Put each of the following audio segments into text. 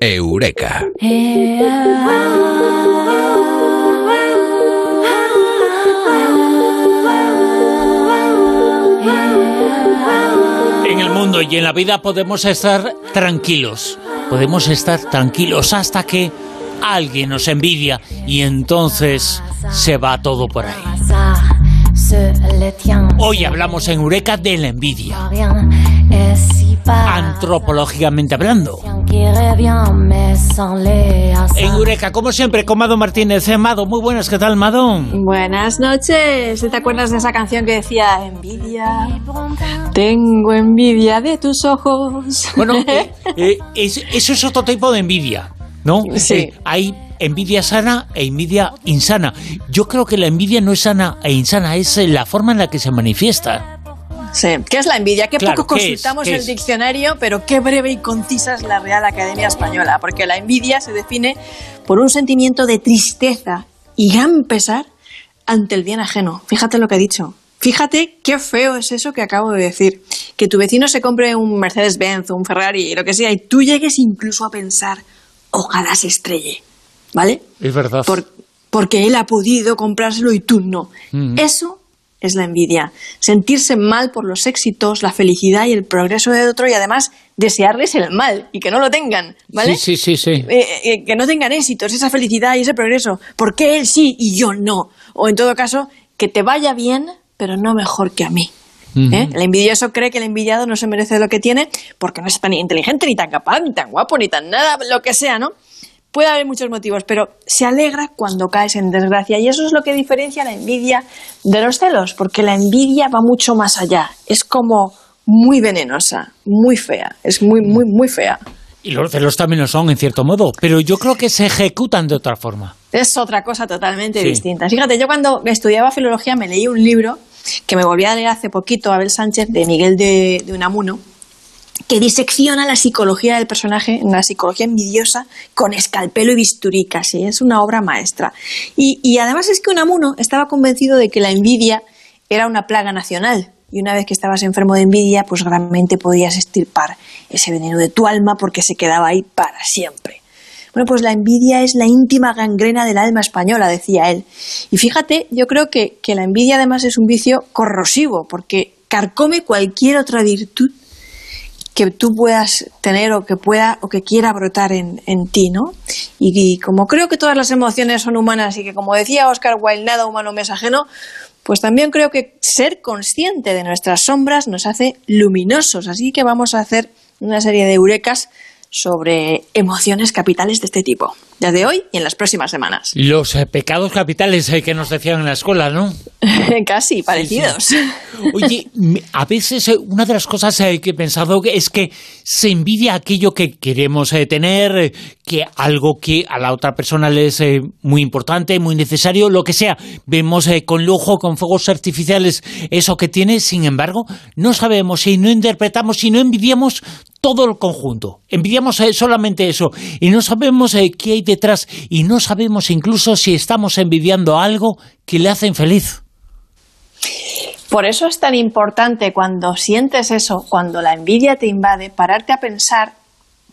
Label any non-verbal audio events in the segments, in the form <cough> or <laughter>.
Eureka. En el mundo y en la vida podemos estar tranquilos. Podemos estar tranquilos hasta que alguien nos envidia y entonces se va todo por ahí. Hoy hablamos en Eureka de la envidia. Antropológicamente hablando. En Eureka, como siempre, con Mado Martínez. Eh, Mado, muy buenas, ¿qué tal, Mado? Buenas noches. ¿Te acuerdas de esa canción que decía envidia? Tengo envidia de tus ojos. Bueno, <laughs> eh, eh, es- eso es otro tipo de envidia, ¿no? Sí. Eh, hay envidia sana e envidia insana. Yo creo que la envidia no es sana e insana, es la forma en la que se manifiesta. Sí. ¿Qué es la envidia? Qué Claro, poco consultamos ¿Qué el es? diccionario, pero qué breve y concisa es la Real Academia Española. Porque la envidia se define por un sentimiento de tristeza y gran pesar ante el bien ajeno. Fíjate lo que he dicho. Fíjate qué feo es eso que acabo de decir. Que tu vecino se compre un Mercedes-Benz, un Ferrari, lo que sea, y tú llegues incluso a pensar, ojalá se estrelle. ¿Vale? Es verdad. Por- porque él ha podido comprárselo y tú no. Mm. Eso es la envidia. Sentirse mal por los éxitos, la felicidad y el progreso de otro y además desearles el mal y que no lo tengan, ¿vale? Sí, sí, sí, sí. Eh, eh, que no tengan éxitos, esa felicidad y ese progreso. porque él sí y yo no? O en todo caso, que te vaya bien, pero no mejor que a mí. ¿eh? El envidioso cree que el envidiado no se merece lo que tiene porque no es tan inteligente, ni tan capaz, ni tan guapo, ni tan nada, lo que sea, ¿no? Puede haber muchos motivos, pero se alegra cuando caes en desgracia y eso es lo que diferencia la envidia de los celos, porque la envidia va mucho más allá. Es como muy venenosa, muy fea, es muy, muy, muy fea. Y los celos también lo son, en cierto modo, pero yo creo que se ejecutan de otra forma. Es otra cosa totalmente Sí. distinta. Fíjate, yo cuando estudiaba filología me leí un libro que me volví a leer hace poquito, Abel Sánchez, de Miguel de, de Unamuno, que disecciona la psicología del personaje, la psicología envidiosa, con escalpelo y bisturí casi. Es una obra maestra. Y, y además es que Unamuno estaba convencido de que la envidia era una plaga nacional. Y una vez que estabas enfermo de envidia, pues realmente podías estirpar ese veneno de tu alma porque se quedaba ahí para siempre. Bueno, pues la envidia es la íntima gangrena del alma española, decía él. Y fíjate, yo creo que, que la envidia además es un vicio corrosivo, porque carcome cualquier otra virtud que tú puedas tener o que pueda o que quiera brotar en, en ti, ¿no? Y, como creo que todas las emociones son humanas y que como decía Oscar Wilde, nada humano me es ajeno, pues también creo que ser consciente de nuestras sombras nos hace luminosos. Así que vamos a hacer una serie de eurecas sobre emociones capitales de este tipo, desde hoy y en las próximas semanas. Los eh, pecados capitales eh, que nos decían en la escuela, ¿no? <laughs> Casi parecidos. Oye, a veces eh, una de las cosas eh, que he pensado es que se envidia aquello que queremos tener, que algo que a la otra persona le es eh, muy importante, muy necesario, lo que sea. Vemos eh, con lujo, con fuegos artificiales eso que tiene, sin embargo, no sabemos y no interpretamos y no envidiamos todo el conjunto. Envidiamos eh, solamente eso y no sabemos qué hay detrás y no sabemos incluso si estamos envidiando algo que le hace infeliz. Por eso es tan importante cuando sientes eso, cuando la envidia te invade, pararte a pensar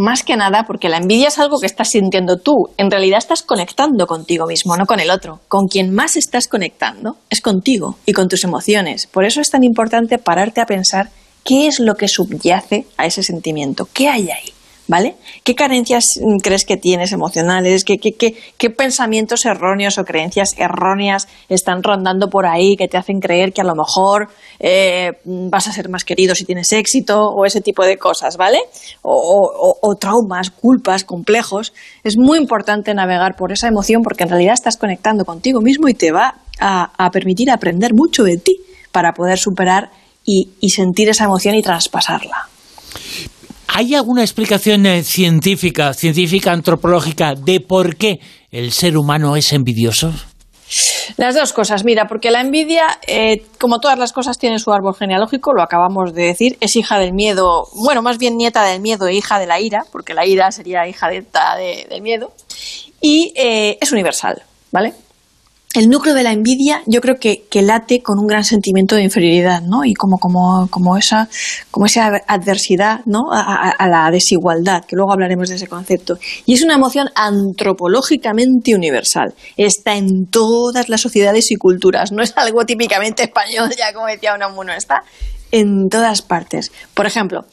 más que nada, porque la envidia es algo que estás sintiendo tú. En realidad estás conectando contigo mismo, no con el otro. Con quien más estás conectando es contigo y con tus emociones. Por eso es tan importante pararte a pensar qué es lo que subyace a ese sentimiento, qué hay ahí. ¿Vale? ¿Qué carencias mm, crees que tienes emocionales? ¿Qué, pensamientos erróneos o creencias erróneas están rondando por ahí que te hacen creer que a lo mejor eh, vas a ser más querido si tienes éxito o ese tipo de cosas, ¿vale? O, traumas, culpas, complejos. Es muy importante navegar por esa emoción porque en realidad estás conectando contigo mismo y te va a, permitir aprender mucho de ti para poder superar y sentir esa emoción y traspasarla. ¿Hay alguna explicación eh, científica, científica, antropológica de por qué el ser humano es envidioso? Las dos cosas, mira, porque la envidia, eh, como todas las cosas, tiene su árbol genealógico, lo acabamos de decir, es hija del miedo, bueno, más bien nieta del miedo e hija de la ira, porque la ira sería hija de, de- del miedo, y eh, es universal, ¿vale? El núcleo de la envidia yo creo que, late con un gran sentimiento de inferioridad, ¿no? Y como, como, como, esa, como esa adversidad, ¿no? A, a, la desigualdad, que luego hablaremos de ese concepto. Y es una emoción antropológicamente universal. Está en todas las sociedades y culturas. No es algo típicamente español, ya como decía Unamuno, está en todas partes. Por ejemplo,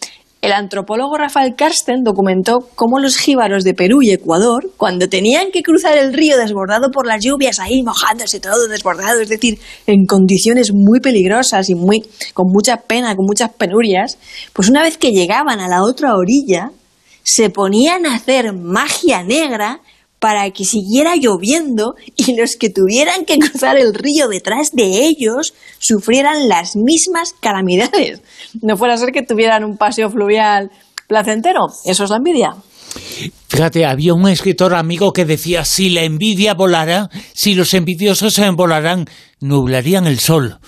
el antropólogo Rafael Karsten documentó cómo los jíbaros de Perú y Ecuador, cuando tenían que cruzar el río desbordado por las lluvias, ahí mojándose todo desbordado, es decir, en condiciones muy peligrosas y muy, con mucha pena, con muchas penurias, pues una vez que llegaban a la otra orilla, se ponían a hacer magia negra para que siguiera lloviendo y los que tuvieran que cruzar el río detrás de ellos sufrieran las mismas calamidades. No fuera a ser que tuvieran un paseo fluvial placentero. Eso es la envidia. Fíjate, había un escritor amigo que decía, si la envidia volara, si los envidiosos se volaran, nublarían el sol.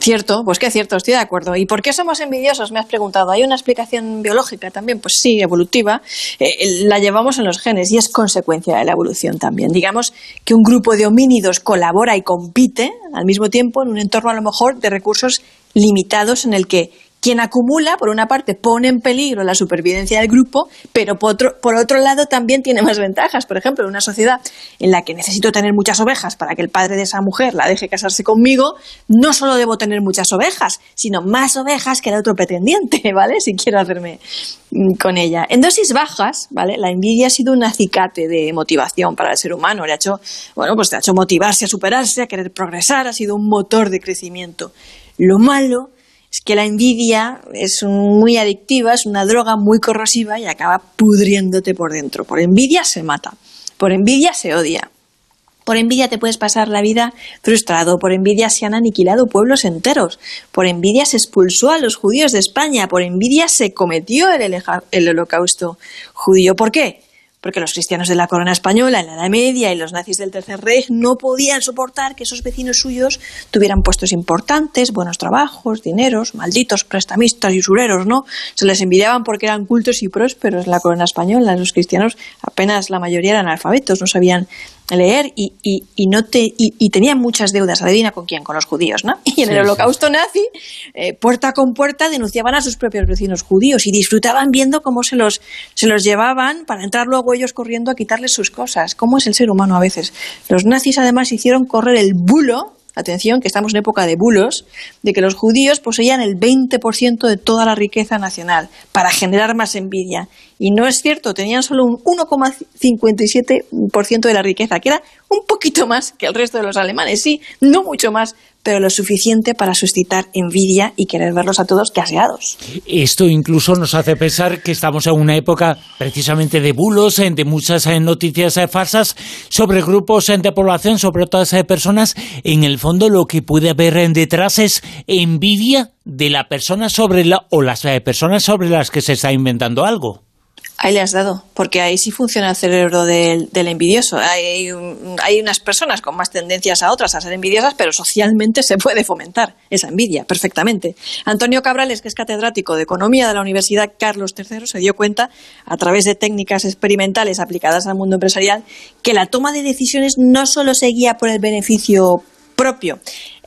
Cierto, pues que cierto, estoy de acuerdo. ¿Y por qué somos envidiosos? Me has preguntado. ¿Hay una explicación biológica también? Pues sí, evolutiva. Eh, la llevamos en los genes y es consecuencia de la evolución también. Digamos que un grupo de homínidos colabora y compite al mismo tiempo en un entorno a lo mejor de recursos limitados en el que quien acumula, por una parte, pone en peligro la supervivencia del grupo, pero por otro, por otro lado también tiene más ventajas. Por ejemplo, en una sociedad en la que necesito tener muchas ovejas para que el padre de esa mujer la deje casarse conmigo, no solo debo tener muchas ovejas, sino más ovejas que el otro pretendiente, <laughs> ¿vale? Si quiero hacerme mm, con ella. En dosis bajas, ¿vale? La envidia ha sido un acicate de motivación para el ser humano. Le ha hecho, bueno, pues te ha hecho motivarse a superarse, a querer progresar, ha sido un motor de crecimiento. Lo malo es que la envidia es muy adictiva, es una droga muy corrosiva y acaba pudriéndote por dentro. Por envidia se mata, por envidia se odia. Por envidia te puedes pasar la vida frustrado, por envidia se han aniquilado pueblos enteros, por envidia se expulsó a los judíos de España, por envidia se cometió el, el holocausto judío. ¿Por qué? Porque los cristianos de la corona española en la Edad Media y los nazis del Tercer Reich no podían soportar que esos vecinos suyos tuvieran puestos importantes, buenos trabajos, dineros, malditos prestamistas y usureros, ¿no? Se les envidiaban porque eran cultos y prósperos la corona española. Los cristianos apenas la mayoría eran alfabetos, no sabían leer y, y, y no te, y, tenían muchas deudas, adivina con quién, con los judíos, ¿no? Y en el holocausto nazi, eh, puerta con puerta, denunciaban a sus propios vecinos judíos y disfrutaban viendo cómo se los, se los llevaban para entrar luego ellos corriendo a quitarles sus cosas. ¿Cómo es el ser humano a veces? Los nazis además hicieron correr el bulo atención, que estamos en época de bulos, de que los judíos poseían el 20% de toda la riqueza nacional para generar más envidia. Y no es cierto, tenían solo un 1,57% de la riqueza, que era un poquito más que el resto de los alemanes, sí, no mucho más, pero lo suficiente para suscitar envidia y querer verlos a todos gaseados. Esto incluso nos hace pensar que estamos en una época precisamente de bulos, de muchas eh, noticias eh, falsas sobre grupos de población, sobre otras eh, personas. En el fondo lo que puede haber detrás es envidia de la persona sobre la, o las personas sobre las que se está inventando algo. Ahí le has dado, porque ahí sí funciona el cerebro del, envidioso. Hay, unas personas con más tendencias a otras a ser envidiosas, pero socialmente se puede fomentar esa envidia perfectamente. Antonio Cabrales, que es catedrático de Economía de la Universidad Carlos III, se dio cuenta, a través de técnicas experimentales aplicadas al mundo empresarial, que la toma de decisiones no solo se guía por el beneficio propio.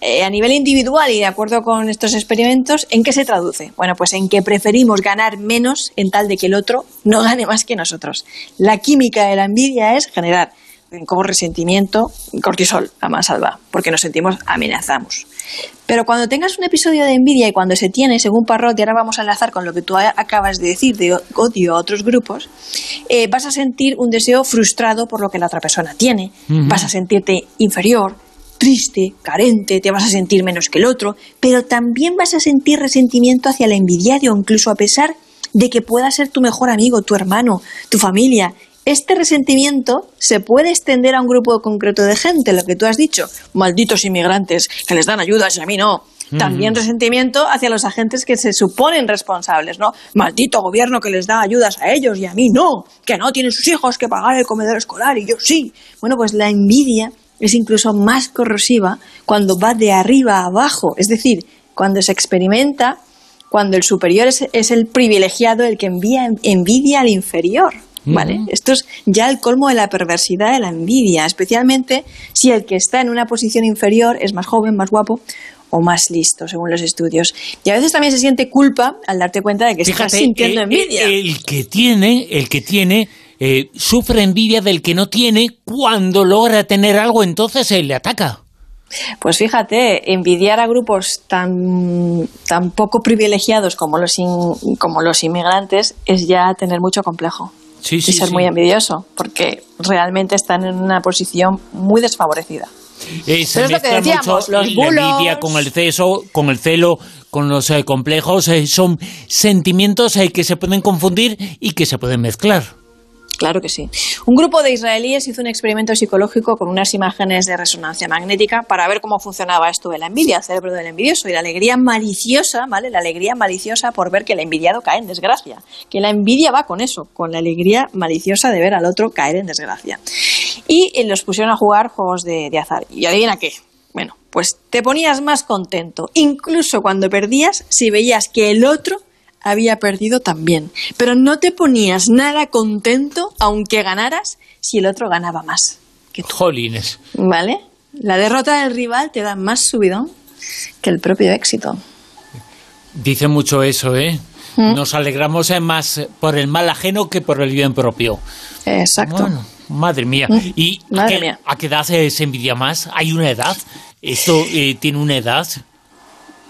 Eh, a nivel individual y de acuerdo con estos experimentos, ¿en qué se traduce? Bueno, pues en que preferimos ganar menos en tal de que el otro no gane más que nosotros. La química de la envidia es generar como resentimiento cortisol a más salva, porque nos sentimos amenazamos. Pero cuando tengas un episodio de envidia y cuando se tiene, según Parrot, y ahora vamos a enlazar con lo que tú acabas de decir de odio a otros grupos, eh, vas a sentir un deseo frustrado por lo que la otra persona tiene, vas a sentirte inferior, triste, carente, te vas a sentir menos que el otro, pero también vas a sentir resentimiento hacia el envidiario, incluso a pesar de que pueda ser tu mejor amigo, tu hermano, tu familia. Este resentimiento se puede extender a un grupo concreto de gente, lo que tú has dicho, malditos inmigrantes que les dan ayudas y a mí no. También resentimiento hacia los agentes que se suponen responsables, ¿no? Maldito gobierno que les da ayudas a ellos y a mí no, que no tienen sus hijos que pagar el comedor escolar y yo sí. Bueno, pues la envidia es incluso más corrosiva cuando va de arriba a abajo, es decir, cuando se experimenta cuando el superior es, el privilegiado, el que envía envidia al inferior. ¿Vale? Esto es ya el colmo de la perversidad de la envidia, especialmente si el que está en una posición inferior es más joven, más guapo o más listo, según los estudios. Y a veces también se siente culpa al darte cuenta de que estás sintiendo envidia. El, que tiene, el que tiene eh, sufre envidia del que no tiene cuando logra tener algo, entonces él le ataca. Pues fíjate, envidiar a grupos tan, tan poco privilegiados como los, como los inmigrantes es ya tener mucho complejo. Sí, y ser muy envidioso, porque realmente están en una posición muy desfavorecida. Eh, se Pero es lo que decíamos, los bulos... La envidia con el, ceso, con el celo, con los eh, complejos, eh, son sentimientos que se pueden confundir y que se pueden mezclar. Claro que sí. Un grupo de israelíes hizo un experimento psicológico con unas imágenes de resonancia magnética para ver cómo funcionaba esto de la envidia, el cerebro del envidioso y la alegría maliciosa, ¿vale? La alegría maliciosa por ver que el envidiado cae en desgracia. Que la envidia va con eso, con la alegría maliciosa de ver al otro caer en desgracia. Y eh, los pusieron a jugar juegos de, de azar. ¿Y adivina qué? Bueno, pues te ponías más contento, incluso cuando perdías, si veías que el otro había perdido también. Pero no te ponías nada contento aunque ganaras si el otro ganaba más. Que Jolines. ¿Vale? La derrota del rival te da más subidón que el propio éxito. Dice mucho eso, ¿eh? ¿Mm? Nos alegramos más por el mal ajeno que por el bien propio. Exacto. Bueno, madre mía. ¿Mm? ¿Y a, qué, edad se, envidia más? ¿Hay una edad? ¿Esto eh, tiene una edad?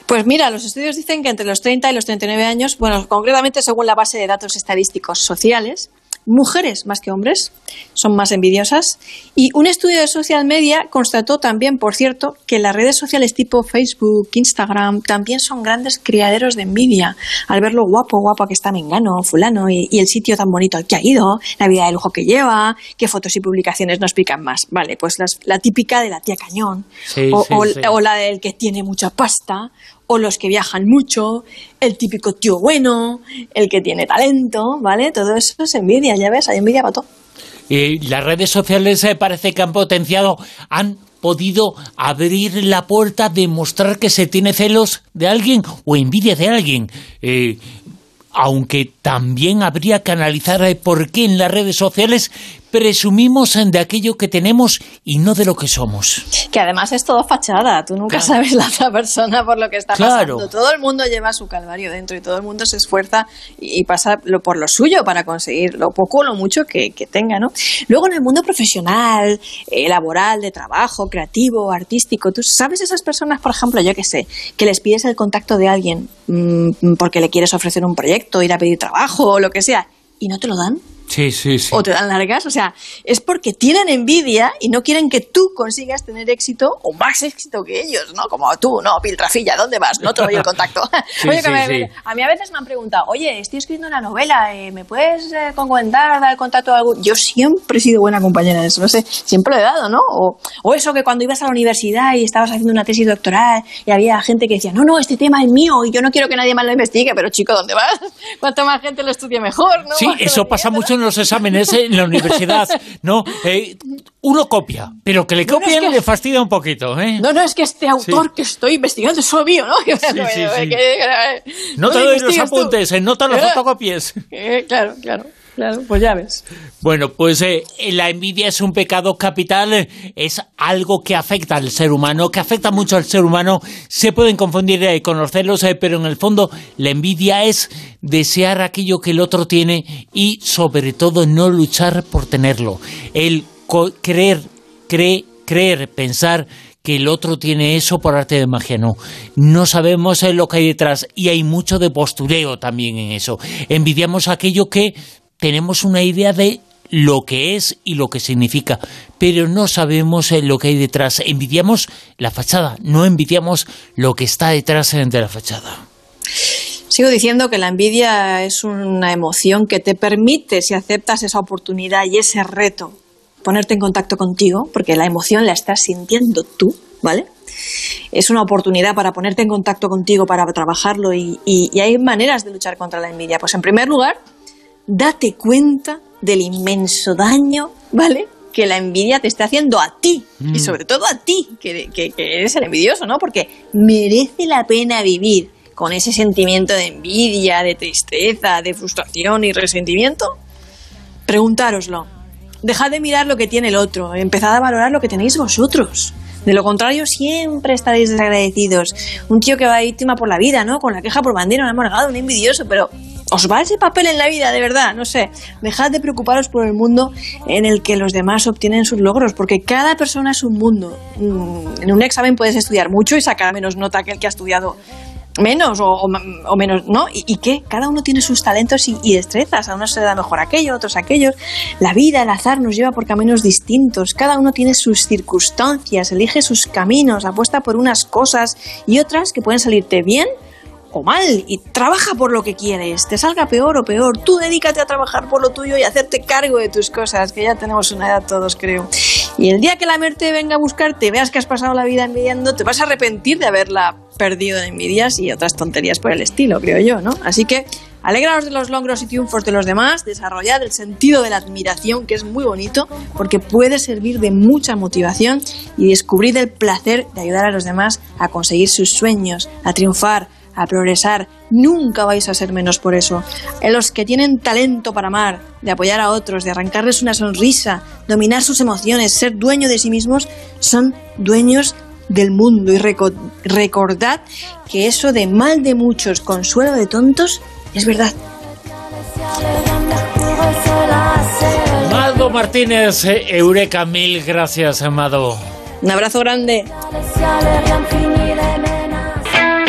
Pues mira, los estudios dicen que entre los 30 y los 39 años, bueno, concretamente según la base de datos estadísticos sociales, mujeres más que hombres son más envidiosas. Y un estudio de social media constató también, por cierto, que las redes sociales tipo Facebook, Instagram, también son grandes criaderos de envidia. Al ver lo guapo, guapa que está Mengano, fulano, y, el sitio tan bonito al que ha ido, la vida de lujo que lleva, qué fotos y publicaciones nos pican más. Vale, pues la típica de la tía cañón, o, o la del que tiene mucha pasta, o los que viajan mucho, el típico tío bueno, el que tiene talento, ¿vale? Todo eso es envidia, ya ves, hay envidia para todo. Las redes sociales eh, parece que han potenciado, han podido abrir la puerta de mostrar que se tiene celos de alguien o envidia de alguien. Eh, aunque también habría que analizar eh, por qué en las redes sociales presumimos de aquello que tenemos y no de lo que somos. Que además es todo fachada, tú nunca sabes la otra persona por lo que está pasando. Todo el mundo lleva su calvario dentro y todo el mundo se esfuerza y pasa por lo suyo para conseguir lo poco o lo mucho que, tenga, ¿no? Luego en el mundo profesional, eh, laboral, de trabajo, creativo, artístico, tú sabes esas personas, por ejemplo, yo que sé, que les pides el contacto de alguien mm, porque le quieres ofrecer un proyecto, ir a pedir trabajo o lo que sea, y no te lo dan Sí, sí, sí. O te dan largas, o sea, es porque tienen envidia y no quieren que tú consigas tener éxito o más éxito que ellos, ¿no? Como tú, no, Piltrafilla, ¿dónde vas? No te doy el contacto. <laughs> oye, a mí a veces me han preguntado, oye, estoy escribiendo una novela, eh, ¿me puedes eh, comentar, dar el contacto a algún...? Yo siempre he sido buena compañera de eso, no sé, siempre lo he dado, ¿no? O, o eso que cuando ibas a la universidad y estabas haciendo una tesis doctoral y había gente que decía, no, no, este tema es mío y yo no quiero que nadie más lo investigue, pero chico, ¿dónde vas? <laughs> Cuanto más gente lo estudie mejor, ¿no? Sí, <laughs> eso pasa mucho los exámenes en la universidad, ¿no? Eh, uno copia, pero que le copien le fastidia un poquito, ¿eh? No, no, es que este autor que estoy investigando es solo mío, <laughs> ¿no? no te doy los apuntes, eh, no te los fotocopies. claro, claro. Claro, pues ya ves. Bueno, pues eh, la envidia es un pecado capital, es algo que afecta al ser humano, que afecta mucho al ser humano. Se pueden confundir eh, con los celos, eh, pero en el fondo la envidia es desear aquello que el otro tiene y sobre todo no luchar por tenerlo. El creer, creer, creer, pensar que el otro tiene eso por arte de magia, no. No sabemos lo que hay detrás y hay mucho de postureo también en eso. Envidiamos aquello que tenemos una idea de lo que es y lo que significa, pero no sabemos eh, lo que hay detrás. Envidiamos la fachada, no envidiamos lo que está detrás eh, de la fachada. Sigo diciendo que la envidia es una emoción que te permite, si aceptas esa oportunidad y ese reto, ponerte en contacto contigo, porque la emoción la estás sintiendo tú, ¿vale? Es una oportunidad para ponerte en contacto contigo, para trabajarlo y, y hay maneras de luchar contra la envidia. Pues en primer lugar, date cuenta del inmenso daño, ¿vale? Que la envidia te está haciendo a ti, y mm. sobre todo a ti, que, eres el envidioso, ¿no? Porque merece la pena vivir con ese sentimiento de envidia, de tristeza, de frustración y resentimiento. Preguntároslo. Dejad de mirar lo que tiene el otro, empezad a valorar lo que tenéis vosotros. De lo contrario, siempre estaréis desagradecidos. Un tío que va víctima por la vida, ¿no? Con la queja por bandera, un amargado, un envidioso, pero ¿os va ese papel en la vida, de verdad? No sé. Dejad de preocuparos por el mundo en el que los demás obtienen sus logros, porque cada persona es un mundo. Mm, en un examen puedes estudiar mucho y sacar menos nota que el que ha estudiado menos o, menos, ¿no? ¿Y, qué? Cada uno tiene sus talentos y, destrezas. A uno se da mejor aquello, a otros aquellos. La vida, el azar nos lleva por caminos distintos. Cada uno tiene sus circunstancias, elige sus caminos, apuesta por unas cosas y otras que pueden salirte bien o mal y trabaja por lo que quieres, te salga peor o peor, tú dedícate a trabajar por lo tuyo y hacerte cargo de tus cosas, que ya tenemos una edad todos creo. Y el día que la muerte venga a buscarte, veas que has pasado la vida envidiando, te vas a arrepentir de haberla perdido en envidias y otras tonterías por el estilo, creo yo, ¿no? Así que alegraos de los logros y triunfos de los demás, desarrollad el sentido de la admiración, que es muy bonito, porque puede servir de mucha motivación y descubrid el placer de ayudar a los demás a conseguir sus sueños, a triunfar, a progresar. Nunca vais a ser menos por eso. En los que tienen talento para amar, de apoyar a otros, de arrancarles una sonrisa, dominar sus emociones, ser dueño de sí mismos, son dueños del mundo. Y recordad que eso de mal de muchos, consuelo de tontos, es verdad. Amado Martínez, Eureka, mil gracias, Amado. Un abrazo grande.